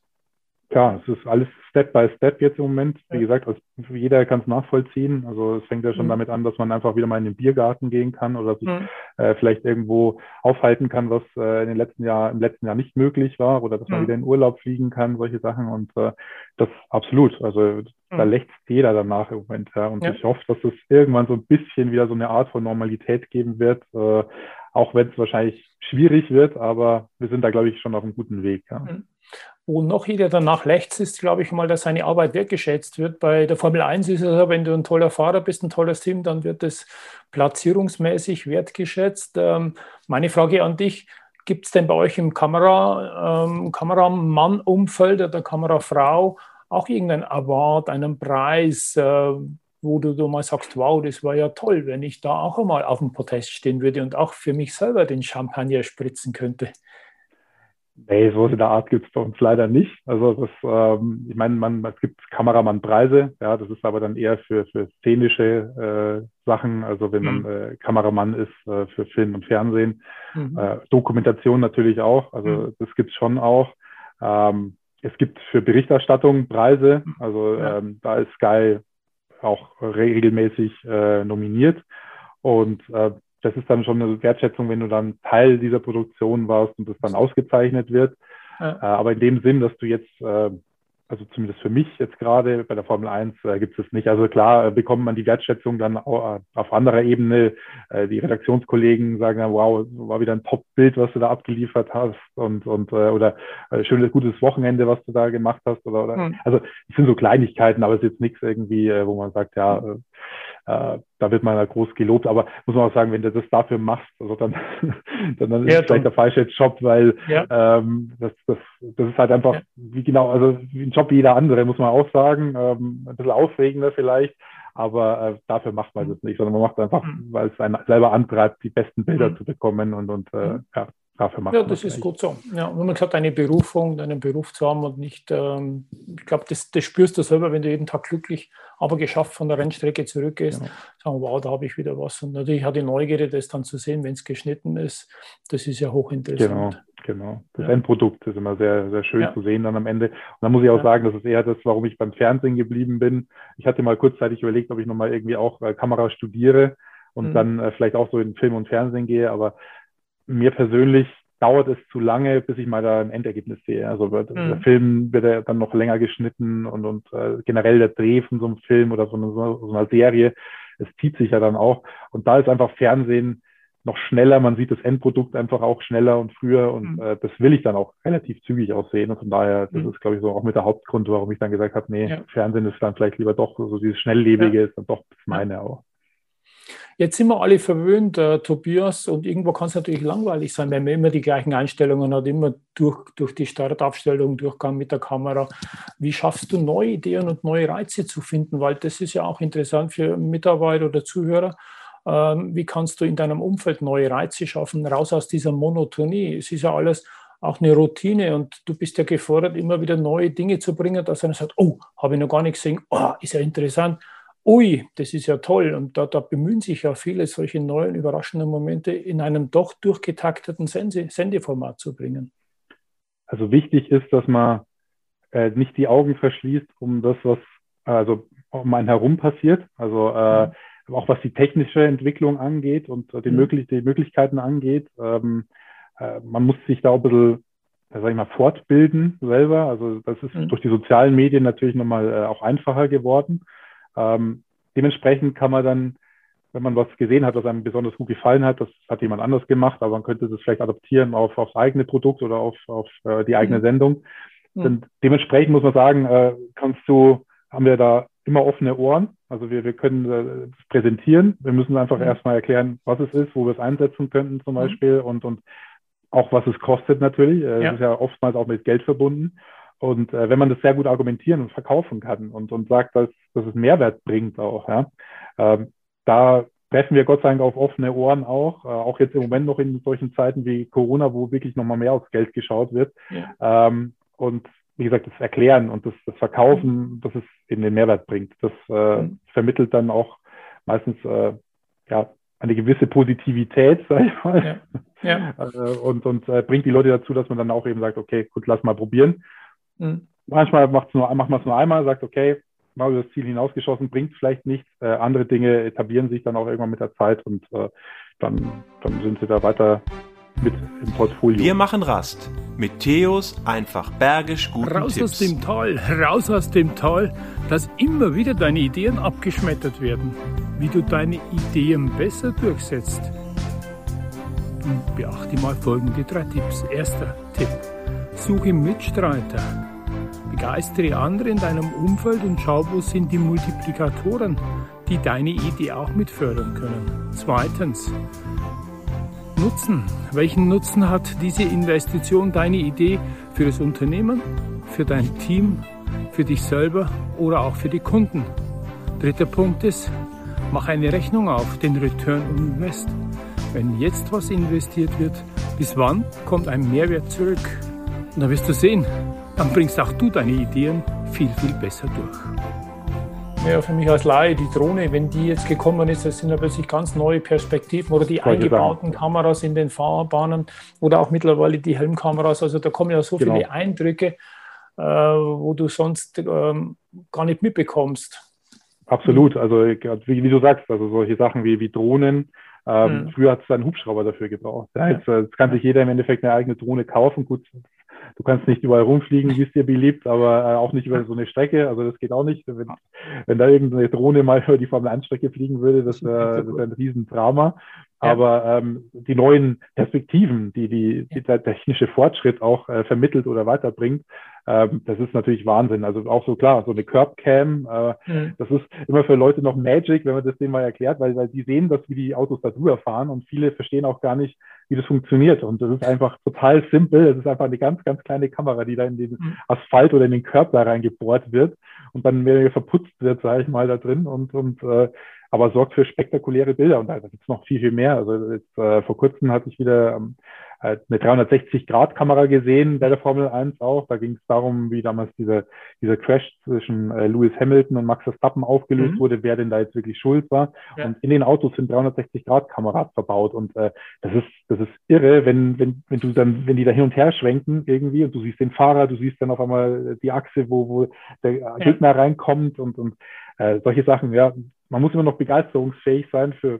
Ja, es ist alles Step by Step jetzt im Moment. Wie gesagt, also jeder kann es nachvollziehen. Also es fängt ja schon mhm. damit an, dass man einfach wieder mal in den Biergarten gehen kann oder sich mhm. äh, vielleicht irgendwo aufhalten kann, was äh, in den letzten Jahr, im letzten Jahr nicht möglich war oder dass man mhm. wieder in Urlaub fliegen kann, solche Sachen. Und äh, das absolut. Also da mhm. lächzt jeder danach im Moment. Ja. Und ja. ich hoffe, dass es irgendwann so ein bisschen wieder so eine Art von Normalität geben wird. Äh, auch wenn es wahrscheinlich schwierig wird, aber wir sind da, glaube ich, schon auf einem guten Weg. Ja. Wo noch jeder danach lechzt, ist, glaube ich mal, dass seine Arbeit wertgeschätzt wird. Bei der Formel 1 ist es so, wenn du ein toller Fahrer bist, ein tolles Team, dann wird es platzierungsmäßig wertgeschätzt. Ähm, meine Frage an dich, gibt es denn bei euch im Kamera, ähm, Kameramann-Umfeld oder Kamerafrau auch irgendeinen Award, einen Preis, äh, wo du, du mal sagst, wow, das war ja toll, wenn ich da auch einmal auf dem Podest stehen würde und auch für mich selber den Champagner spritzen könnte? Nee, so in der Art gibt es bei uns leider nicht. Also das, ähm, ich meine, man, es gibt Kameramannpreise, ja, das ist aber dann eher für, für szenische äh, Sachen, also wenn man mhm. äh, Kameramann ist äh, für Film und Fernsehen. Mhm. Äh, Dokumentation natürlich auch, also mhm. das gibt es schon auch. Ähm, es gibt für Berichterstattung Preise, also ja. ähm, da ist Sky auch regelmäßig äh, nominiert. Und äh, das ist dann schon eine Wertschätzung, wenn du dann Teil dieser Produktion warst und das dann ausgezeichnet wird. Ja. Äh, aber in dem Sinn, dass du jetzt äh, also zumindest für mich jetzt gerade bei der Formel 1 äh, gibt es nicht. Also klar äh, bekommt man die Wertschätzung dann auch, äh, auf anderer Ebene. Äh, die Redaktionskollegen sagen dann, wow, war wieder ein Top-Bild, was du da abgeliefert hast und, und äh, oder äh, schönes, gutes Wochenende, was du da gemacht hast. Oder, oder mhm. also es sind so Kleinigkeiten, aber es ist jetzt nichts irgendwie, äh, wo man sagt, ja, äh, da wird man ja groß gelobt, aber muss man auch sagen, wenn du das dafür machst, also dann, dann, dann ja, ist es vielleicht der falsche Job, weil ja. ähm, das, das, das ist halt einfach, ja. wie genau, also wie ein Job wie jeder andere, muss man auch sagen, ähm, ein bisschen aufregender vielleicht, aber äh, dafür macht man mhm. das nicht, sondern man macht es einfach, mhm. weil es einen selber antreibt, die besten Bilder mhm. zu bekommen und, und äh, mhm. ja, dafür macht Ja, das ist gut so. Ja, wenn man gesagt, eine Berufung, deinen Beruf zu haben und nicht, ähm, ich glaube, das, das, spürst du selber, wenn du jeden Tag glücklich, aber geschafft von der Rennstrecke zurückgehst. Ja. Sagen, wow, da habe ich wieder was. Und natürlich hat die Neugierde, das dann zu sehen, wenn es geschnitten ist, das ist ja hochinteressant. Genau. Genau. Das ja. Endprodukt ist immer sehr, sehr schön ja. zu sehen dann am Ende. Und dann muss ich auch ja. sagen, das ist eher das, warum ich beim Fernsehen geblieben bin. Ich hatte mal kurzzeitig überlegt, ob ich nochmal irgendwie auch äh, Kamera studiere und mhm. dann äh, vielleicht auch so in Film und Fernsehen gehe. Aber mir persönlich dauert es zu lange, bis ich mal da ein Endergebnis sehe. Also wird, mhm. der Film wird ja dann noch länger geschnitten und, und äh, generell der Dreh von so einem Film oder von so, so einer Serie, es zieht sich ja dann auch. Und da ist einfach Fernsehen noch schneller, man sieht das Endprodukt einfach auch schneller und früher und mhm. äh, das will ich dann auch relativ zügig aussehen. Und von daher, das mhm. ist, glaube ich, so auch mit der Hauptgrund, warum ich dann gesagt habe, nee, ja. Fernsehen ist dann vielleicht lieber doch, so dieses Schnelllebige ja. ist dann doch das meine auch. Jetzt sind wir alle verwöhnt, äh, Tobias, und irgendwo kann es natürlich langweilig sein, wenn man immer die gleichen Einstellungen hat, immer durch, durch die Startaufstellung, Durchgang mit der Kamera. Wie schaffst du neue Ideen und neue Reize zu finden? Weil das ist ja auch interessant für Mitarbeiter oder Zuhörer. Ähm, wie kannst du in deinem Umfeld neue Reize schaffen, raus aus dieser Monotonie? Es ist ja alles auch eine Routine und du bist ja gefordert, immer wieder neue Dinge zu bringen, dass einer sagt, oh, habe ich noch gar nicht gesehen, oh, ist ja interessant ui, das ist ja toll. Und da, da, bemühen sich ja viele, solche neuen, überraschenden Momente in einem doch durchgetakteten Sende Sendeformat zu bringen. Also wichtig ist, dass man äh, nicht die Augen verschließt um das, was also um einen herum passiert. Also äh, mhm. auch was die technische Entwicklung angeht und die, mhm. möglich die Möglichkeiten angeht. Ähm, äh, man muss sich da auch ein bisschen sag ich mal, fortbilden selber. Also das ist mhm. durch die sozialen Medien natürlich nochmal äh, auch einfacher geworden. Ähm, dementsprechend kann man dann, wenn man was gesehen hat, was einem besonders gut gefallen hat, das hat jemand anders gemacht, aber man könnte das vielleicht adaptieren auf, aufs eigene Produkt oder auf, auf äh, die eigene mhm. Sendung. Mhm. Dementsprechend muss man sagen, äh, kannst du, haben wir da immer offene Ohren. Also wir, wir können äh, präsentieren. Wir müssen einfach mhm. erstmal erklären, was es ist, wo wir es einsetzen könnten zum mhm. Beispiel und, und auch was es kostet natürlich. Äh, ja. ist ja oftmals auch mit Geld verbunden. Und äh, wenn man das sehr gut argumentieren und verkaufen kann und, und sagt, dass, dass es Mehrwert bringt auch, ja, ähm, da treffen wir Gott sei Dank auf offene Ohren auch, äh, auch jetzt im Moment noch in solchen Zeiten wie Corona, wo wirklich nochmal mehr aufs Geld geschaut wird. Ja. Ähm, und wie gesagt, das Erklären und das, das Verkaufen, mhm. dass es eben den Mehrwert bringt, das äh, mhm. vermittelt dann auch meistens äh, ja, eine gewisse Positivität, sag ich mal. Ja. Ja. Äh, und und äh, bringt die Leute dazu, dass man dann auch eben sagt, okay, gut, lass mal probieren. Mhm. Manchmal macht man es nur einmal, sagt, okay, mal über das Ziel hinausgeschossen, bringt vielleicht nichts. Äh, andere Dinge etablieren sich dann auch irgendwann mit der Zeit und äh, dann, dann sind sie da weiter mit im Portfolio. Wir machen Rast mit Theos einfach bergisch guten Raus Tipps. aus dem Tal, raus aus dem Tal, dass immer wieder deine Ideen abgeschmettert werden. Wie du deine Ideen besser durchsetzt. beachte mal folgende drei Tipps. Erster Tipp. Suche Mitstreiter. Begeistere andere in deinem Umfeld und schau, wo sind die Multiplikatoren, die deine Idee auch mit fördern können. Zweitens, Nutzen. Welchen Nutzen hat diese Investition, deine Idee für das Unternehmen, für dein Team, für dich selber oder auch für die Kunden? Dritter Punkt ist, mach eine Rechnung auf, den Return on Invest. Wenn jetzt was investiert wird, bis wann kommt ein Mehrwert zurück? Und dann wirst du sehen, dann bringst auch du deine Ideen viel, viel besser durch. Ja, für mich als Laie, die Drohne, wenn die jetzt gekommen ist, das sind ja plötzlich ganz neue Perspektiven oder die Solche eingebauten. Kameras in den Fahrbahnen oder auch mittlerweile die Helmkameras. Also da kommen ja so genau. viele Eindrücke, äh, wo du sonst ähm, gar nicht mitbekommst. Absolut, also wie, wie, du sagst, also solche Sachen wie, wie Drohnen. Ähm, mhm. Früher hat es einen Hubschrauber dafür gebraucht. Ja, jetzt, jetzt, kann sich jeder im Endeffekt eine eigene Drohne kaufen. Gut, du kannst nicht überall rumfliegen, wie es dir beliebt, aber äh, auch nicht über so eine Strecke. Also das geht auch nicht. Wenn, wenn da irgendeine Drohne mal über die Formel 1-Strecke fliegen würde, das wäre wär ein Riesendrama. Ja. Aber ähm, die neuen Perspektiven, die, die, die der technische Fortschritt auch äh, vermittelt oder weiterbringt, ähm, das ist natürlich Wahnsinn. Also auch so klar, so eine Curbcam, äh, mhm. das ist immer für Leute noch Magic, wenn man das denen mal erklärt, weil, weil die sehen, dass wie die Autos da drüber fahren und viele verstehen auch gar nicht, wie das funktioniert. Und das ist einfach total simpel. Es ist einfach eine ganz, ganz kleine Kamera, die da in den mhm. Asphalt oder in den Körper reingebohrt wird und dann mehr verputzt wird, sage ich mal, da drin und, und äh, aber sorgt für spektakuläre Bilder und da, da gibt es noch viel, viel mehr. Also jetzt, äh, vor kurzem hatte ich wieder ähm, halt eine 360-Grad-Kamera gesehen bei der Formel 1 auch. Da ging es darum, wie damals dieser, dieser Crash zwischen äh, Lewis Hamilton und Max Verstappen aufgelöst mhm. wurde, wer denn da jetzt wirklich schuld war. Ja. Und in den Autos sind 360-Grad-Kameras verbaut. Und äh, das ist, das ist irre, wenn, wenn, wenn du dann, wenn die da hin und her schwenken irgendwie und du siehst den Fahrer, du siehst dann auf einmal die Achse, wo, wo der ja. Gegner reinkommt und, und äh, solche Sachen, ja, man muss immer noch begeisterungsfähig sein für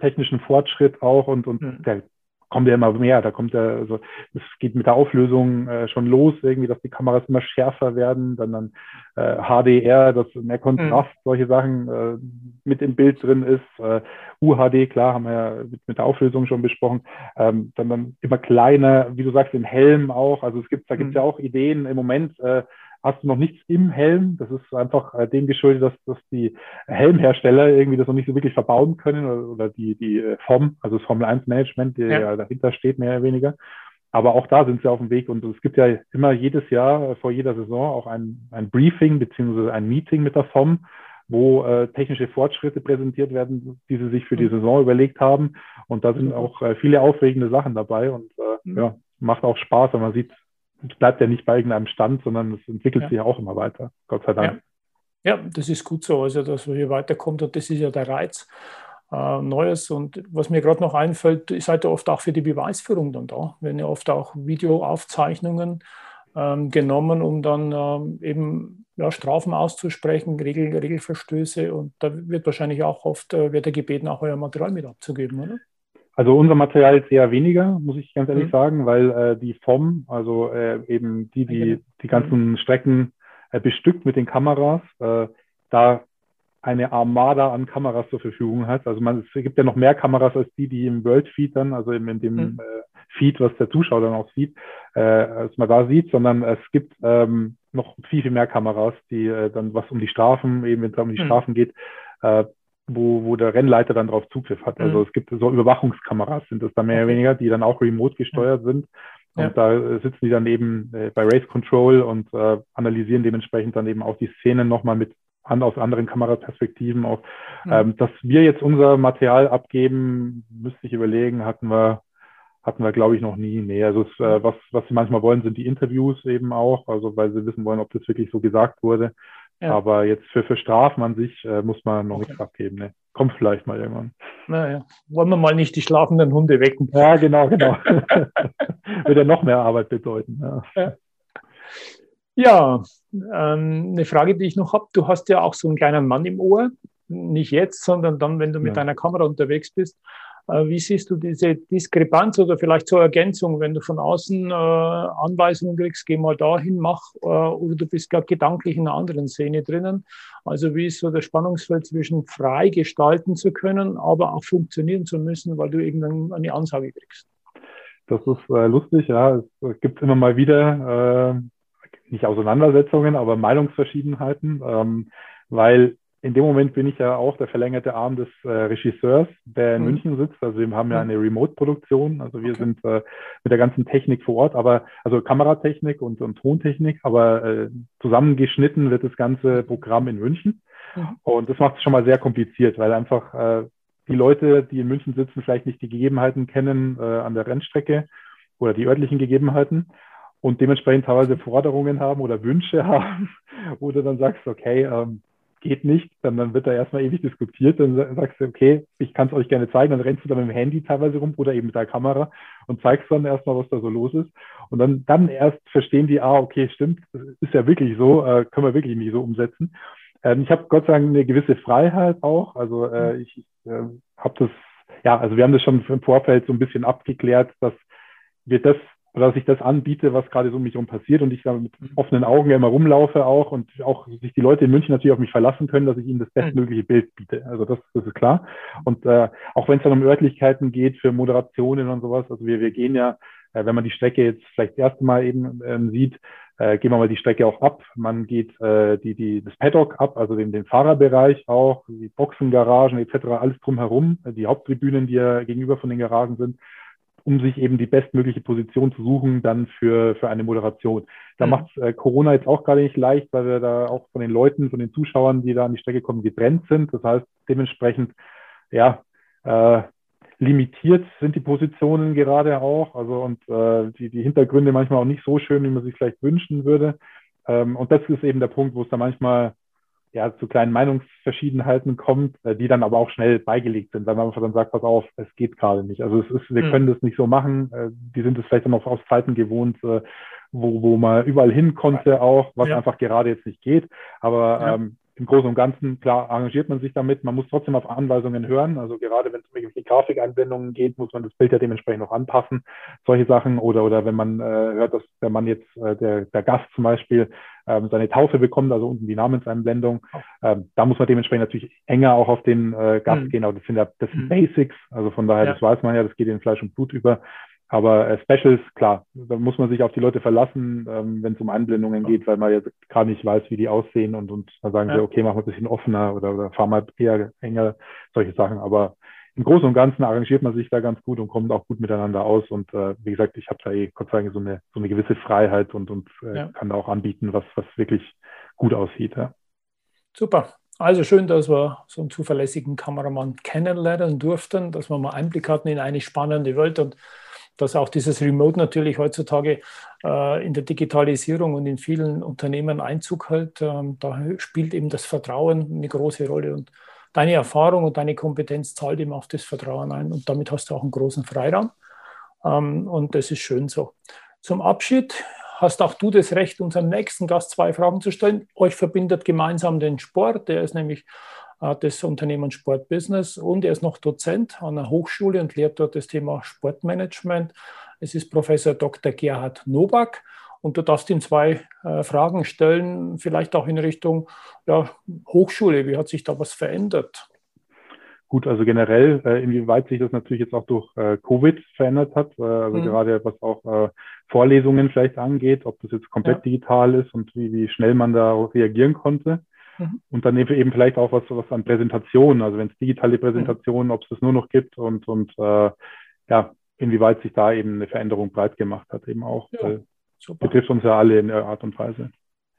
technischen Fortschritt auch und, und mhm. der kommt ja immer mehr. Da kommt ja, also es geht mit der Auflösung äh, schon los, irgendwie, dass die Kameras immer schärfer werden, dann dann äh, HDR, dass mehr Kontrast, mhm. solche Sachen äh, mit im Bild drin ist. Äh, UHD, klar, haben wir ja mit, mit der Auflösung schon besprochen. Ähm, dann, dann immer kleiner, wie du sagst, im Helm auch. Also es gibt, da gibt es mhm. ja auch Ideen im Moment, äh, hast du noch nichts im Helm. Das ist einfach äh, dem geschuldet, dass, dass die Helmhersteller irgendwie das noch nicht so wirklich verbauen können oder, oder die, die äh, FOM, also das Formel 1 Management, der ja. ja dahinter steht, mehr oder weniger. Aber auch da sind sie auf dem Weg und es gibt ja immer jedes Jahr äh, vor jeder Saison auch ein, ein Briefing beziehungsweise ein Meeting mit der FOM, wo äh, technische Fortschritte präsentiert werden, die sie sich für die mhm. Saison überlegt haben. Und da sind auch äh, viele aufregende Sachen dabei und äh, mhm. ja, macht auch Spaß, wenn man sieht, es bleibt ja nicht bei irgendeinem Stand, sondern es entwickelt ja. sich ja auch immer weiter, Gott sei Dank. Ja. ja. das ist gut so, also dass man hier weiterkommt und das ist ja der Reiz. Äh, Neues und was mir gerade noch einfällt, ihr seid ja oft auch für die Beweisführung dann da, wenn ihr oft auch Videoaufzeichnungen ähm, genommen, um dann ähm, eben ja, Strafen auszusprechen, Regel, Regelverstöße und da wird wahrscheinlich auch oft, äh, wird er gebeten, auch euer Material mit abzugeben, oder? Also unser Material ist eher weniger, muss ich ganz ehrlich mhm. sagen, weil äh, die FOM, also äh, eben die, die die ganzen mhm. Strecken äh, bestückt mit den Kameras, äh, da eine Armada an Kameras zur Verfügung hat. Also man, es gibt ja noch mehr Kameras als die, die im World Feed dann, also in, in dem mhm. äh, Feed, was der Zuschauer dann auch sieht, äh, als man da sieht, sondern es gibt ähm, noch viel, viel mehr Kameras, die äh, dann, was um die Strafen, eben wenn es um die mhm. Strafen geht, äh, wo, wo der Rennleiter dann drauf Zugriff hat. Also mhm. es gibt so Überwachungskameras, sind das da mehr oder weniger, die dann auch remote gesteuert sind. Und ja. da sitzen die dann eben äh, bei Race Control und äh, analysieren dementsprechend dann eben auch die Szenen nochmal mit an, aus anderen Kameraperspektiven auch. Mhm. Ähm, dass wir jetzt unser Material abgeben, müsste ich überlegen, hatten wir, hatten wir, glaube ich, noch nie. Nee, also es, äh, was, was sie manchmal wollen, sind die Interviews eben auch, also weil sie wissen wollen, ob das wirklich so gesagt wurde. Ja. Aber jetzt für, für Strafen an sich äh, muss man noch okay. nichts abgeben. Ne? Kommt vielleicht mal irgendwann. Naja, wollen wir mal nicht die schlafenden Hunde wecken. Ja, genau, genau. Würde ja noch mehr Arbeit bedeuten. Ja, ja. ja ähm, eine Frage, die ich noch habe. Du hast ja auch so einen kleinen Mann im Ohr. Nicht jetzt, sondern dann, wenn du mit deiner Kamera unterwegs bist. Äh, wie siehst du diese Diskrepanz oder vielleicht zur Ergänzung, wenn du von außen äh, Anweisungen kriegst, geh mal dahin, mach, äh, oder du bist gerade gedanklich in einer anderen Szene drinnen. Also wie ist so das Spannungsfeld zwischen frei gestalten zu können, aber auch funktionieren zu müssen, weil du irgendwann eine Ansage kriegst? Das ist äh, lustig, ja. Es gibt immer mal wieder äh, nicht Auseinandersetzungen, aber Meinungsverschiedenheiten, ähm, weil in dem Moment bin ich ja auch der verlängerte Arm des äh, Regisseurs, der in mhm. München sitzt. Also wir haben ja mhm. eine Remote-Produktion. Also wir okay. sind äh, mit der ganzen Technik vor Ort, aber also Kameratechnik und, und Tontechnik, aber äh, zusammengeschnitten wird das ganze Programm in München. Mhm. Und das macht es schon mal sehr kompliziert, weil einfach äh, die Leute, die in München sitzen, vielleicht nicht die Gegebenheiten kennen äh, an der Rennstrecke oder die örtlichen Gegebenheiten und dementsprechend teilweise Forderungen haben oder Wünsche haben, wo du dann sagst, okay, ähm, geht nicht, dann, dann wird da erstmal ewig diskutiert, dann sagst du, okay, ich kann es euch gerne zeigen, dann rennst du da mit dem Handy teilweise rum oder eben mit der Kamera und zeigst dann erstmal, was da so los ist. Und dann, dann erst verstehen die, ah, okay, stimmt, das ist ja wirklich so, äh, können wir wirklich nicht so umsetzen. Ähm, ich habe Gott sei Dank eine gewisse Freiheit auch, also äh, mhm. ich äh, habe das, ja, also wir haben das schon im Vorfeld so ein bisschen abgeklärt, dass wir das oder dass ich das anbiete, was gerade so um mich herum passiert und ich da mit mhm. offenen Augen immer rumlaufe auch und auch sich die Leute in München natürlich auf mich verlassen können, dass ich ihnen das mhm. bestmögliche Bild biete. Also das, das ist klar. Und äh, auch wenn es dann um Örtlichkeiten geht für Moderationen und sowas, also wir, wir gehen ja, äh, wenn man die Strecke jetzt vielleicht das erste Mal eben ähm, sieht, äh, gehen wir mal die Strecke auch ab. Man geht äh, die, die, das Paddock ab, also den, den Fahrerbereich auch, die Boxengaragen etc., alles drumherum, die Haupttribünen, die ja gegenüber von den Garagen sind um sich eben die bestmögliche Position zu suchen, dann für, für eine Moderation. Da mhm. macht äh, Corona jetzt auch gerade nicht leicht, weil wir da auch von den Leuten, von den Zuschauern, die da an die Strecke kommen, getrennt sind. Das heißt, dementsprechend, ja, äh, limitiert sind die Positionen gerade auch. Also und äh, die, die Hintergründe manchmal auch nicht so schön, wie man sich vielleicht wünschen würde. Ähm, und das ist eben der Punkt, wo es da manchmal ja, zu kleinen Meinungsverschiedenheiten kommt, äh, die dann aber auch schnell beigelegt sind, weil man einfach dann sagt, pass auf, es geht gerade nicht. Also es ist, wir mhm. können das nicht so machen. Äh, die sind es vielleicht dann auch aus Zeiten gewohnt, äh, wo, wo man überall hin konnte auch, was ja. einfach gerade jetzt nicht geht. Aber ja. ähm, im Großen und Ganzen, klar, arrangiert man sich damit. Man muss trotzdem auf Anweisungen hören. Also gerade wenn es um irgendwelche Grafikeinblendungen geht, muss man das Bild ja dementsprechend noch anpassen. Solche Sachen. Oder, oder wenn man äh, hört, dass der Mann jetzt, äh, der, der Gast zum Beispiel, ähm, seine Taufe bekommt, also unten die Namenseinblendung, ähm, da muss man dementsprechend natürlich enger auch auf den äh, Gast mhm. gehen. Aber das sind ja das sind mhm. Basics. Also von daher, ja. das weiß man ja, das geht in Fleisch und Blut über. Aber äh, Specials, klar, da muss man sich auf die Leute verlassen, ähm, wenn es um Einblendungen geht, weil man jetzt gerade nicht weiß, wie die aussehen und, und dann sagen ja. wir, okay, machen wir ein bisschen offener oder, oder fahren mal eher enger, solche Sachen. Aber im Großen und Ganzen arrangiert man sich da ganz gut und kommt auch gut miteinander aus. Und äh, wie gesagt, ich habe da eh Gott sei Dank so eine, so eine gewisse Freiheit und, und äh, ja. kann da auch anbieten, was, was wirklich gut aussieht. Ja. Super. Also schön, dass wir so einen zuverlässigen Kameramann kennenlernen durften, dass wir mal Einblick hatten in eine spannende Welt und dass auch dieses Remote natürlich heutzutage äh, in der Digitalisierung und in vielen Unternehmen Einzug hält. Ähm, da spielt eben das Vertrauen eine große Rolle und deine Erfahrung und deine Kompetenz zahlt eben auf das Vertrauen ein und damit hast du auch einen großen Freiraum. Ähm, und das ist schön so. Zum Abschied hast auch du das Recht, unserem nächsten Gast zwei Fragen zu stellen. Euch verbindet gemeinsam den Sport, der ist nämlich das Unternehmen Sportbusiness und er ist noch Dozent an der Hochschule und lehrt dort das Thema Sportmanagement. Es ist Professor Dr. Gerhard Nowak und du darfst ihm zwei äh, Fragen stellen, vielleicht auch in Richtung ja, Hochschule. Wie hat sich da was verändert? Gut, also generell, äh, inwieweit sich das natürlich jetzt auch durch äh, Covid verändert hat, äh, also mhm. gerade was auch äh, Vorlesungen vielleicht angeht, ob das jetzt komplett ja. digital ist und wie, wie schnell man da reagieren konnte. Mhm. Und dann eben vielleicht auch was, was an Präsentationen, also wenn es digitale Präsentationen, mhm. ob es das nur noch gibt und, und äh, ja, inwieweit sich da eben eine Veränderung breit gemacht hat, eben auch. Ja, betrifft uns ja alle in der Art und Weise.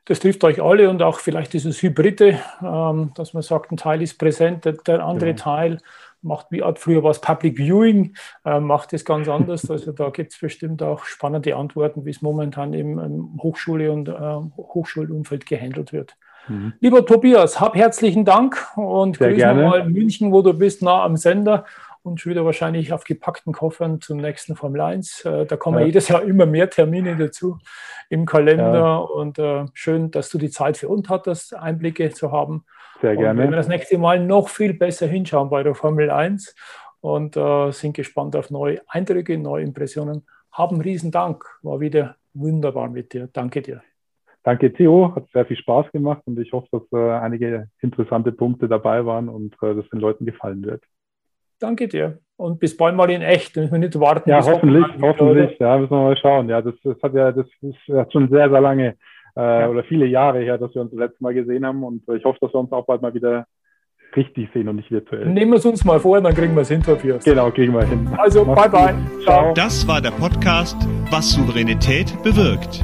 Das trifft euch alle und auch vielleicht dieses Hybride, ähm, dass man sagt, ein Teil ist präsent, der, der andere genau. Teil macht wie früher was Public Viewing, äh, macht es ganz anders. Also da gibt es bestimmt auch spannende Antworten, wie es momentan im, im Hochschule und äh, Hochschulumfeld gehandelt wird. Mhm. Lieber Tobias, hab herzlichen Dank und Sehr grüß nochmal München, wo du bist, nah am Sender und schon wieder wahrscheinlich auf gepackten Koffern zum nächsten Formel 1. Äh, da kommen ja. jedes Jahr immer mehr Termine dazu im Kalender ja. und äh, schön, dass du die Zeit für uns hattest, Einblicke zu haben. Sehr und gerne. Wir das nächste Mal noch viel besser hinschauen bei der Formel 1 und äh, sind gespannt auf neue Eindrücke, neue Impressionen. Haben riesen Dank, war wieder wunderbar mit dir. Danke dir. Danke, Theo. Hat sehr viel Spaß gemacht und ich hoffe, dass äh, einige interessante Punkte dabei waren und äh, das den Leuten gefallen wird. Danke dir. Und bis bald mal in echt. Müssen wir nicht warten. Ja, hoffentlich, hoffentlich. Ja, müssen wir mal schauen. Ja, das, das hat ja, das ist schon sehr, sehr lange äh, ja. oder viele Jahre her, dass wir uns das letzte Mal gesehen haben. Und ich hoffe, dass wir uns auch bald mal wieder richtig sehen und nicht virtuell. Nehmen wir es uns mal vor, dann kriegen wir es hin, Tobias. Genau, kriegen wir hin. Also, Mach's bye, bye. Ciao. Das war der Podcast, was Souveränität bewirkt.